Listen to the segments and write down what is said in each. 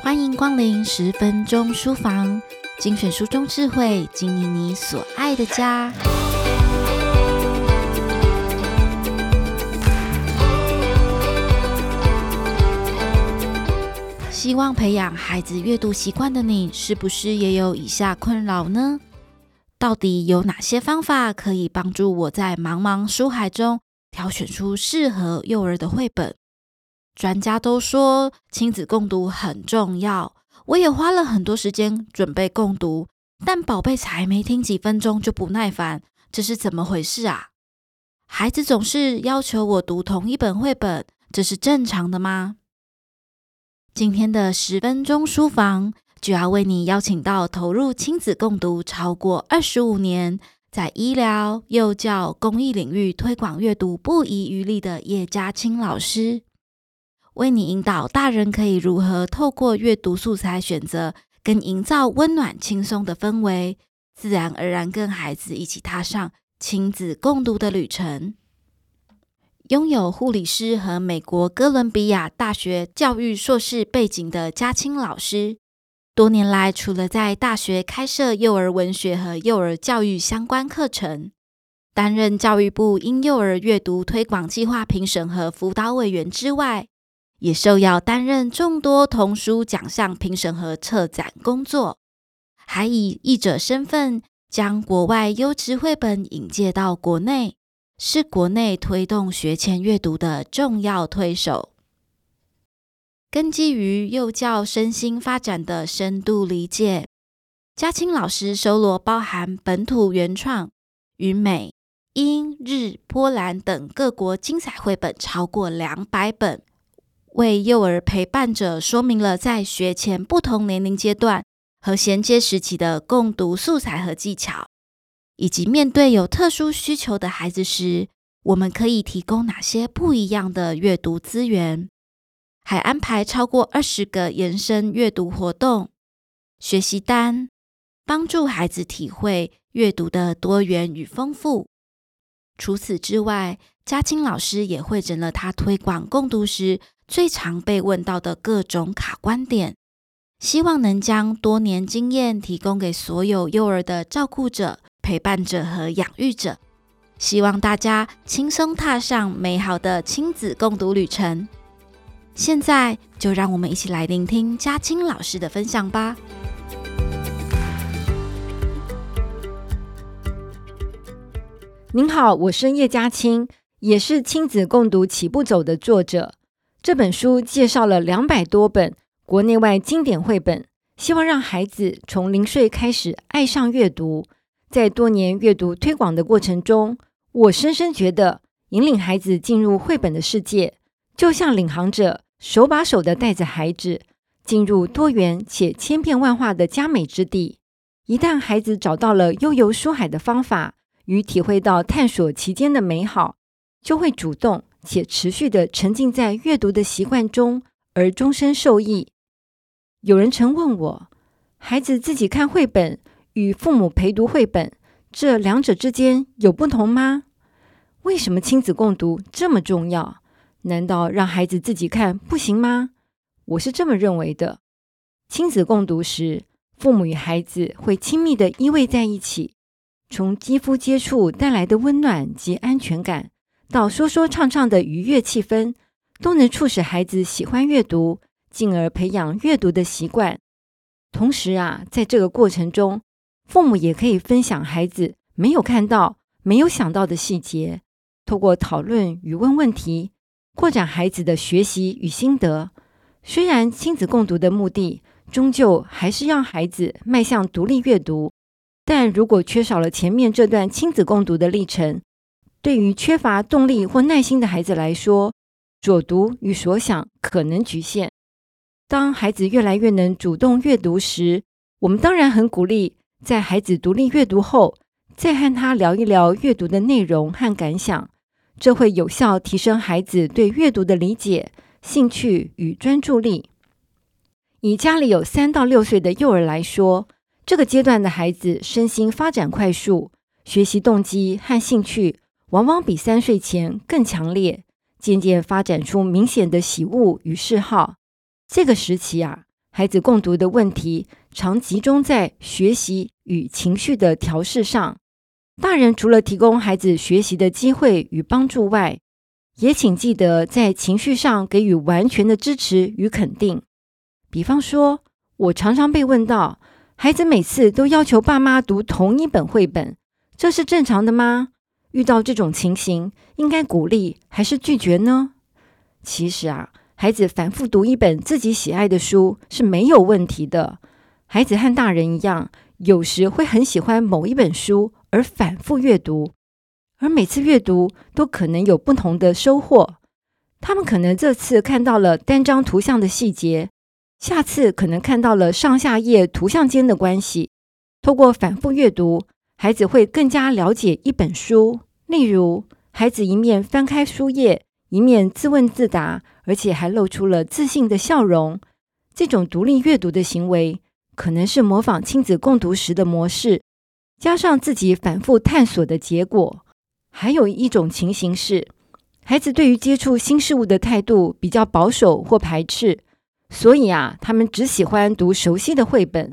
欢迎光临十分钟书房，精选书中智慧，经营你所爱的家。希望培养孩子阅读习惯的你，是不是也有以下困扰呢？到底有哪些方法可以帮助我在茫茫书海中挑选出适合幼儿的绘本？专家都说亲子共读很重要，我也花了很多时间准备共读，但宝贝才没听几分钟就不耐烦，这是怎么回事啊？孩子总是要求我读同一本绘本，这是正常的吗？今天的十分钟书房就要为你邀请到投入亲子共读超过二十五年，在医疗、幼教、公益领域推广阅读不遗余力的叶嘉青老师。为你引导大人可以如何透过阅读素材选择，跟营造温暖轻松的氛围，自然而然跟孩子一起踏上亲子共读的旅程。拥有护理师和美国哥伦比亚大学教育硕士背景的嘉青老师，多年来除了在大学开设幼儿文学和幼儿教育相关课程，担任教育部婴幼儿阅读推广计划评审和辅导委员之外，也受邀担任众多童书奖项评审和策展工作，还以译者身份将国外优质绘本引介到国内，是国内推动学前阅读的重要推手。根基于幼教身心发展的深度理解，嘉青老师收罗包含本土原创与美、英、日、波兰等各国精彩绘本超过两百本。为幼儿陪伴者说明了在学前不同年龄阶段和衔接时期的共读素材和技巧，以及面对有特殊需求的孩子时，我们可以提供哪些不一样的阅读资源。还安排超过二十个延伸阅读活动、学习单，帮助孩子体会阅读的多元与丰富。除此之外，嘉青老师也汇整了他推广共读时最常被问到的各种卡关点，希望能将多年经验提供给所有幼儿的照顾者、陪伴者和养育者，希望大家轻松踏上美好的亲子共读旅程。现在就让我们一起来聆听嘉青老师的分享吧。您好，我是叶嘉青，也是亲子共读起步走的作者。这本书介绍了两百多本国内外经典绘本，希望让孩子从零岁开始爱上阅读。在多年阅读推广的过程中，我深深觉得引领孩子进入绘本的世界，就像领航者手把手的带着孩子进入多元且千变万化的佳美之地。一旦孩子找到了悠游书海的方法与体会到探索其间的美好，就会主动。且持续地沉浸在阅读的习惯中，而终身受益。有人曾问我，孩子自己看绘本与父母陪读绘本，这两者之间有不同吗？为什么亲子共读这么重要？难道让孩子自己看不行吗？我是这么认为的。亲子共读时，父母与孩子会亲密地依偎在一起，从肌肤接触带来的温暖及安全感。到说说唱唱的愉悦气氛，都能促使孩子喜欢阅读，进而培养阅读的习惯。同时啊，在这个过程中，父母也可以分享孩子没有看到、没有想到的细节，透过讨论与问问题，扩展孩子的学习与心得。虽然亲子共读的目的终究还是让孩子迈向独立阅读，但如果缺少了前面这段亲子共读的历程，对于缺乏动力或耐心的孩子来说，所读与所想可能局限。当孩子越来越能主动阅读时，我们当然很鼓励在孩子独立阅读后，再和他聊一聊阅读的内容和感想，这会有效提升孩子对阅读的理解、兴趣与专注力。以家里有三到六岁的幼儿来说，这个阶段的孩子身心发展快速，学习动机和兴趣。往往比三岁前更强烈，渐渐发展出明显的喜恶与嗜好。这个时期啊，孩子共读的问题常集中在学习与情绪的调试上。大人除了提供孩子学习的机会与帮助外，也请记得在情绪上给予完全的支持与肯定。比方说，我常常被问到，孩子每次都要求爸妈读同一本绘本，这是正常的吗？遇到这种情形，应该鼓励还是拒绝呢？其实啊，孩子反复读一本自己喜爱的书是没有问题的。孩子和大人一样，有时会很喜欢某一本书而反复阅读，而每次阅读都可能有不同的收获。他们可能这次看到了单张图像的细节，下次可能看到了上下页图像间的关系。透过反复阅读，孩子会更加了解一本书。例如，孩子一面翻开书页，一面自问自答，而且还露出了自信的笑容。这种独立阅读的行为，可能是模仿亲子共读时的模式，加上自己反复探索的结果。还有一种情形是，孩子对于接触新事物的态度比较保守或排斥，所以啊，他们只喜欢读熟悉的绘本。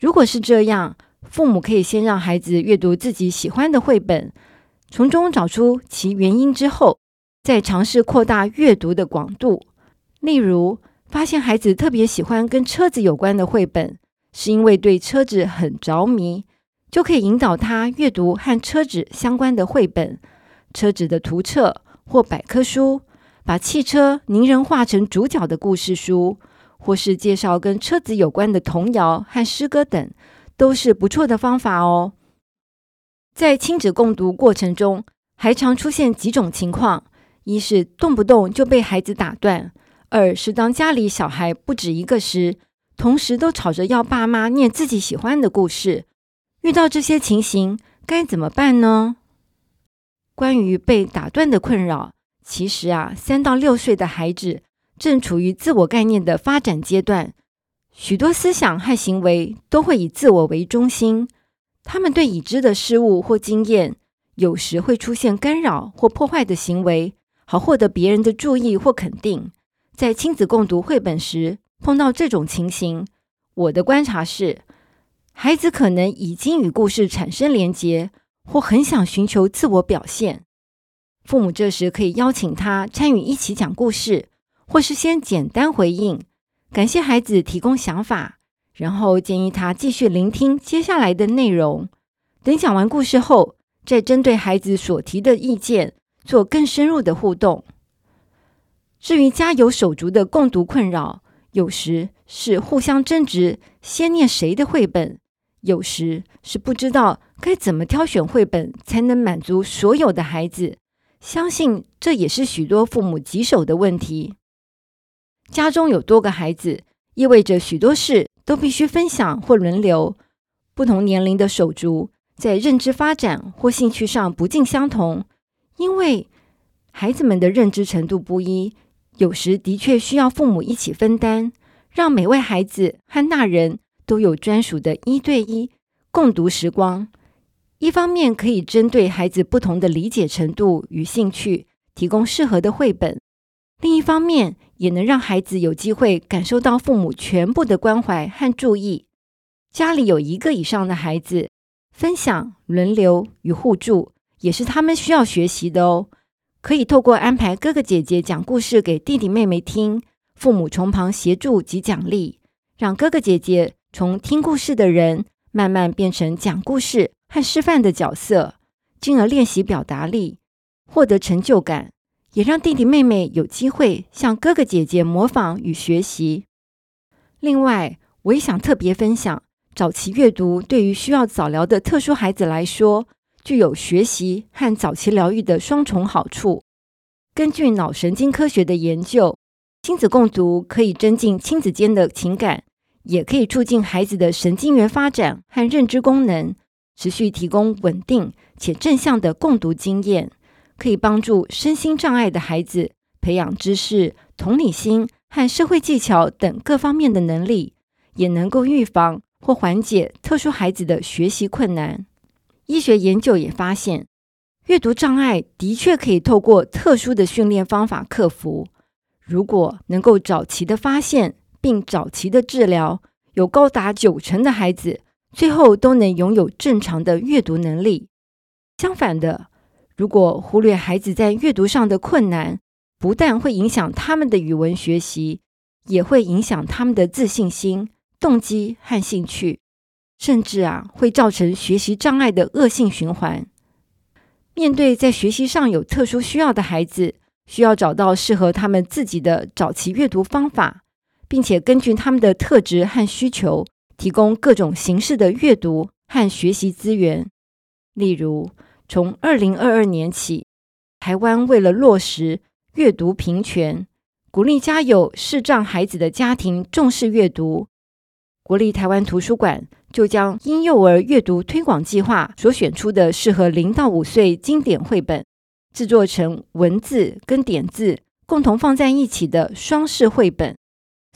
如果是这样，父母可以先让孩子阅读自己喜欢的绘本，从中找出其原因之后，再尝试扩大阅读的广度。例如，发现孩子特别喜欢跟车子有关的绘本，是因为对车子很着迷，就可以引导他阅读和车子相关的绘本、车子的图册或百科书，把汽车拟人化成主角的故事书，或是介绍跟车子有关的童谣和诗歌等，都是不错的方法哦。在亲子共读过程中，还常出现几种情况：一是动不动就被孩子打断；二是当家里小孩不止一个时，同时都吵着要爸妈念自己喜欢的故事。遇到这些情形，该怎么办呢？关于被打断的困扰，其实啊，三到六岁的孩子正处于自我概念的发展阶段，许多思想和行为都会以自我为中心。他们对已知的事物或经验，有时会出现干扰或破坏的行为，好获得别人的注意或肯定。在亲子共读绘本时，碰到这种情形，我的观察是，孩子可能已经与故事产生连结，或很想寻求自我表现。父母这时可以邀请他参与一起讲故事，或是先简单回应，感谢孩子提供想法。然后建议他继续聆听接下来的内容，等讲完故事后，再针对孩子所提的意见做更深入的互动。至于家有手足的共读困扰，有时是互相争执先念谁的绘本，有时是不知道该怎么挑选绘本才能满足所有的孩子。相信这也是许多父母棘手的问题。家中有多个孩子，意味着许多事。都必须分享或轮流。不同年龄的手足在认知发展或兴趣上不尽相同，因为孩子们的认知程度不一，有时的确需要父母一起分担，让每位孩子和大人都有专属的一对一共读时光。一方面可以针对孩子不同的理解程度与兴趣，提供适合的绘本；另一方面，也能让孩子有机会感受到父母全部的关怀和注意。家里有一个以上的孩子，分享、轮流与互助也是他们需要学习的哦。可以透过安排哥哥姐姐讲故事给弟弟妹妹听，父母从旁协助及奖励，让哥哥姐姐从听故事的人慢慢变成讲故事和示范的角色，进而练习表达力，获得成就感。也让弟弟妹妹有机会向哥哥姐姐模仿与学习。另外，我也想特别分享，早期阅读对于需要早疗的特殊孩子来说，具有学习和早期疗愈的双重好处。根据脑神经科学的研究，亲子共读可以增进亲子间的情感，也可以促进孩子的神经元发展和认知功能，持续提供稳定且正向的共读经验。可以帮助身心障碍的孩子培养知识、同理心和社会技巧等各方面的能力，也能够预防或缓解特殊孩子的学习困难。医学研究也发现，阅读障碍的确可以透过特殊的训练方法克服。如果能够早期的发现并早期的治疗，有高达九成的孩子最后都能拥有正常的阅读能力。相反的，如果忽略孩子在阅读上的困难，不但会影响他们的语文学习，也会影响他们的自信心、动机和兴趣，甚至啊会造成学习障碍的恶性循环。面对在学习上有特殊需要的孩子，需要找到适合他们自己的早期阅读方法，并且根据他们的特质和需求，提供各种形式的阅读和学习资源。例如，从二零二二年起，台湾为了落实阅读平权，鼓励家有视障孩子的家庭重视阅读，国立台湾图书馆。就将婴幼儿阅读推广计划所选出的适合零到五岁经典绘本，制作成文字跟点字共同放在一起的双视绘本，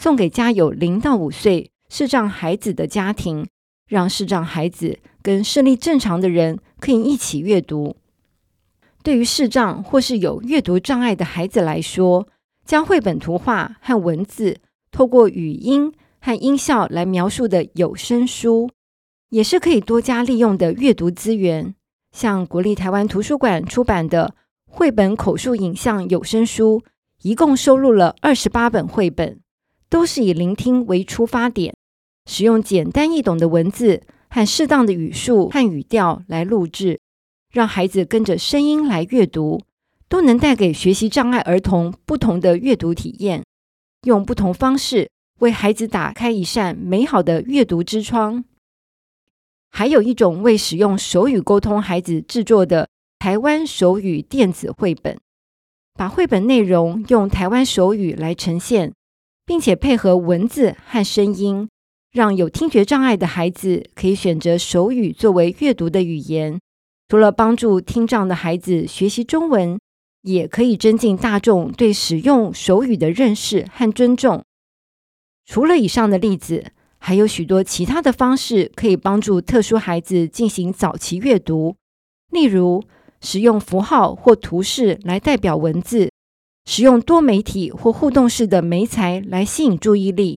送给家有零到五岁视障孩子的家庭，让视障孩子跟视力正常的人可以一起阅读。对于视障或是有阅读障碍的孩子来说，将绘本图画和文字透过语音。和音效来描述的有声书，也是可以多加利用的阅读资源。像国立台湾图书馆出版的绘本口述影像有声书，一共收录了二十八本绘本，都是以聆听为出发点，使用简单易懂的文字和适当的语速和语调来录制，让孩子跟着声音来阅读，都能带给学习障碍儿童不同的阅读体验，用不同方式。为孩子打开一扇美好的阅读之窗。还有一种为使用手语沟通孩子制作的台湾手语电子绘本，把绘本内容用台湾手语来呈现，并且配合文字和声音，让有听觉障碍的孩子可以选择手语作为阅读的语言。除了帮助听障的孩子学习中文，也可以增进大众对使用手语的认识和尊重。除了以上的例子，还有许多其他的方式可以帮助特殊孩子进行早期阅读。例如，使用符号或图示来代表文字；使用多媒体或互动式的媒材来吸引注意力；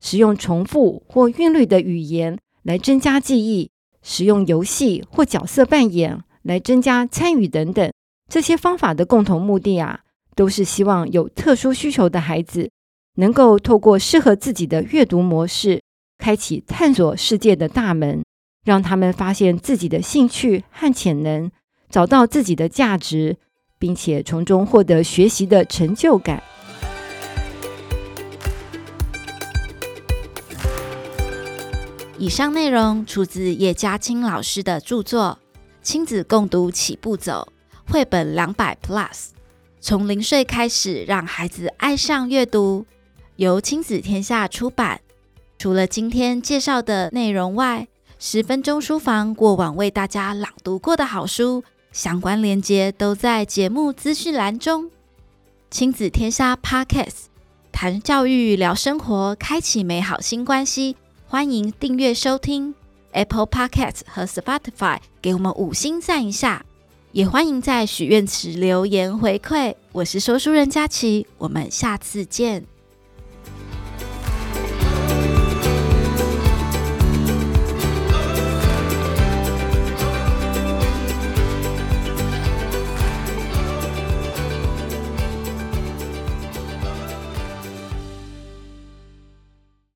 使用重复或韵律的语言来增加记忆；使用游戏或角色扮演来增加参与等等。这些方法的共同目的啊，都是希望有特殊需求的孩子。能够透过适合自己的阅读模式，开启探索世界的大门，让他们发现自己的兴趣和潜能，找到自己的价值，并且从中获得学习的成就感。以上内容出自叶嘉青老师的著作《亲子共读起步走》绘本两百 Plus，从零岁开始，让孩子爱上阅读。由亲子天下出版。除了今天介绍的内容外，十分钟书房过往为大家朗读过的好书，相关链接都在节目资讯栏中。亲子天下 Podcast 谈教育、聊生活，开启美好新关系。欢迎订阅收听 Apple Podcast 和 Spotify，给我们五星赞一下。也欢迎在许愿池留言回馈。我是说书人佳琪，我们下次见。